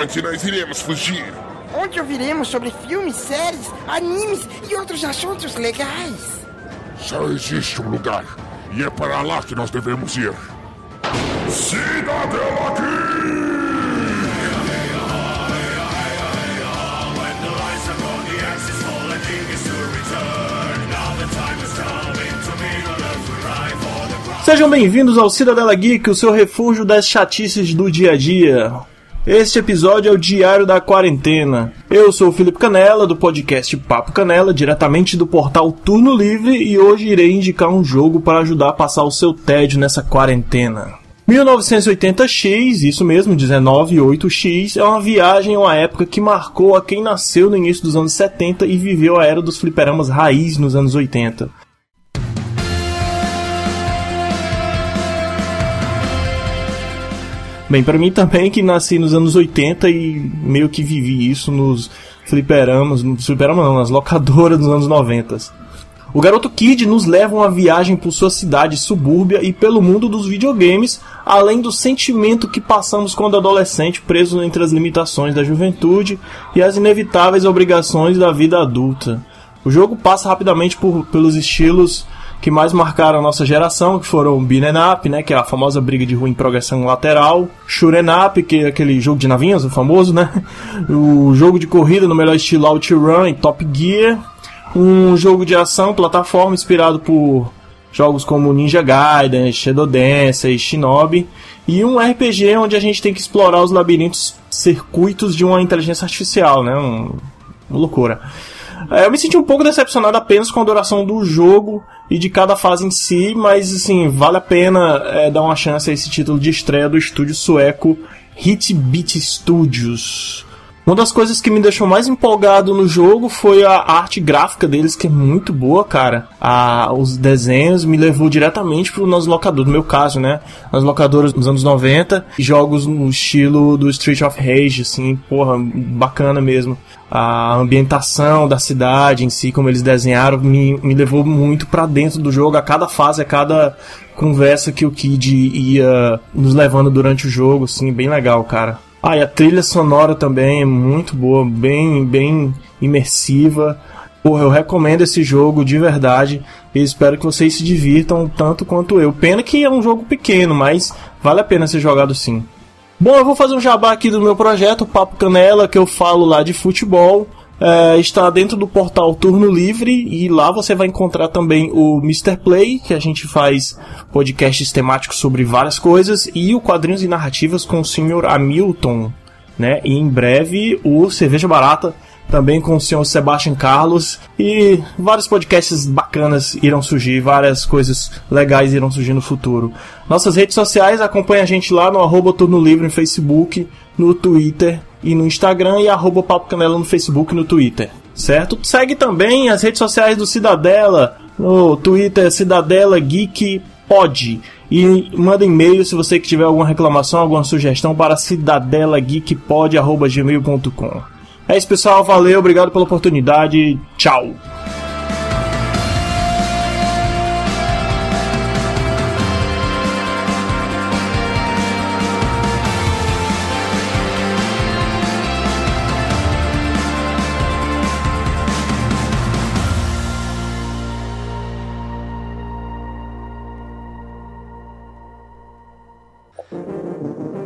onde nós iremos fugir? Onde ouviremos sobre filmes, séries, animes e outros assuntos legais. Só existe um lugar, e é para lá que nós devemos ir. Cidadela Geek! Sejam bem-vindos ao Cidadela Geek, o seu refúgio das chatices do dia a dia. Este episódio é o Diário da Quarentena. Eu sou o Felipe Canela, do podcast Papo Canela, diretamente do portal Turno Livre, e hoje irei indicar um jogo para ajudar a passar o seu tédio nessa quarentena. 1980X, isso mesmo, 198X, é uma viagem a uma época que marcou a quem nasceu no início dos anos 70 e viveu a era dos fliperamas raiz nos anos 80. Bem, para mim também que nasci nos anos 80 e meio que vivi isso nos fliperamas, no fliperama não, nas locadoras dos anos 90. O garoto Kid nos leva uma viagem por sua cidade subúrbia e pelo mundo dos videogames, além do sentimento que passamos quando adolescente preso entre as limitações da juventude e as inevitáveis obrigações da vida adulta. O jogo passa rapidamente por, pelos estilos que mais marcaram a nossa geração, que foram Beaten Up, né, que é a famosa briga de rua em progressão lateral, Shuren Up, que é aquele jogo de navinhas, o famoso, né, o jogo de corrida no melhor estilo OutRun e Top Gear, um jogo de ação, plataforma, inspirado por jogos como Ninja Gaiden, Shadow Dance e Shinobi, e um RPG onde a gente tem que explorar os labirintos circuitos de uma inteligência artificial, né, um, uma loucura. É, eu me senti um pouco decepcionado apenas com a duração do jogo e de cada fase em si, mas assim, vale a pena é, dar uma chance a esse título de estreia do estúdio sueco Hitbit Studios. Uma das coisas que me deixou mais empolgado no jogo foi a arte gráfica deles, que é muito boa, cara. A, os desenhos me levou diretamente pro nas locadoras, no meu caso, né? Nas locadoras dos anos 90, jogos no estilo do Street of Rage, assim, porra, bacana mesmo. A ambientação da cidade em si, como eles desenharam, me, me levou muito para dentro do jogo. A cada fase, a cada conversa que o Kid ia nos levando durante o jogo, assim, bem legal, cara. Ah, e a trilha sonora também é muito boa, bem, bem imersiva. Porra, eu recomendo esse jogo de verdade e espero que vocês se divirtam tanto quanto eu. Pena que é um jogo pequeno, mas vale a pena ser jogado sim. Bom, eu vou fazer um jabá aqui do meu projeto, Papo Canela, que eu falo lá de futebol é, está dentro do portal Turno Livre e lá você vai encontrar também o Mr. Play, que a gente faz podcasts temáticos sobre várias coisas, e o Quadrinhos e Narrativas com o Sr. Hamilton, né? E em breve o Cerveja Barata também com o senhor Sebastian Carlos e vários podcasts bacanas irão surgir, várias coisas legais irão surgir no futuro. Nossas redes sociais, acompanha a gente lá no arroba Turno Livre no Facebook, no Twitter e no Instagram e arroba Papo Canela no Facebook e no Twitter, certo? Segue também as redes sociais do Cidadela, no Twitter Cidadela Geek Pod. E manda e-mail se você tiver alguma reclamação, alguma sugestão para cidadelageekpod.gmail.com. É isso, pessoal. Valeu, obrigado pela oportunidade. Tchau.